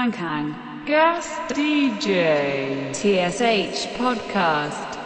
Ankang. Guest DJ. TSH Podcast.